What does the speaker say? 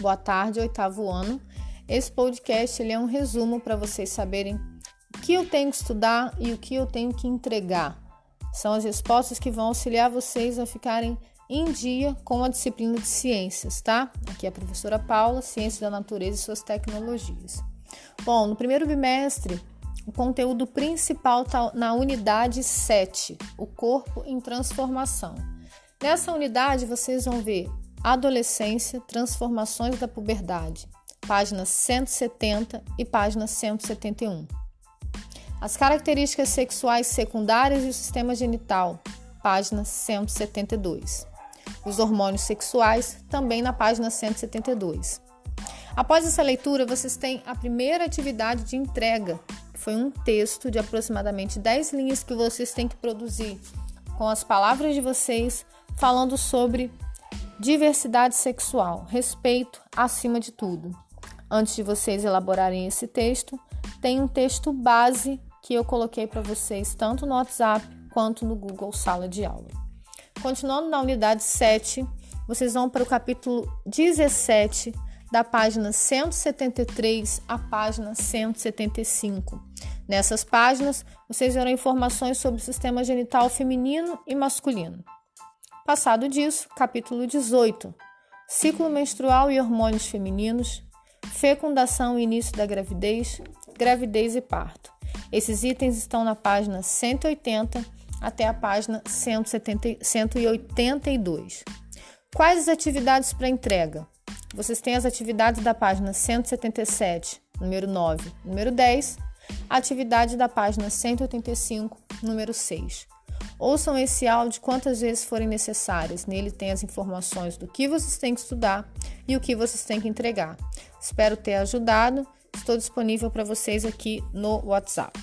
Boa tarde, oitavo ano. Esse podcast ele é um resumo para vocês saberem o que eu tenho que estudar e o que eu tenho que entregar. São as respostas que vão auxiliar vocês a ficarem em dia com a disciplina de ciências, tá? Aqui é a professora Paula, Ciências da Natureza e suas tecnologias. Bom, no primeiro bimestre, o conteúdo principal está na unidade 7, o corpo em transformação. Nessa unidade, vocês vão ver adolescência, transformações da puberdade, páginas 170 e página 171. As características sexuais secundárias e o sistema genital, página 172 os hormônios sexuais, também na página 172. Após essa leitura, vocês têm a primeira atividade de entrega, que foi um texto de aproximadamente 10 linhas que vocês têm que produzir com as palavras de vocês, falando sobre diversidade sexual, respeito acima de tudo. Antes de vocês elaborarem esse texto, tem um texto base que eu coloquei para vocês tanto no WhatsApp quanto no Google Sala de Aula. Continuando na unidade 7, vocês vão para o capítulo 17, da página 173 à página 175. Nessas páginas, vocês verão informações sobre o sistema genital feminino e masculino. Passado disso, capítulo 18, ciclo menstrual e hormônios femininos, fecundação e início da gravidez, gravidez e parto. Esses itens estão na página 180 até a página 170, 182. Quais as atividades para entrega? Vocês têm as atividades da página 177, número 9, número 10, atividade da página 185, número 6. Ouçam esse áudio quantas vezes forem necessárias. Nele tem as informações do que vocês têm que estudar e o que vocês têm que entregar. Espero ter ajudado. Estou disponível para vocês aqui no WhatsApp.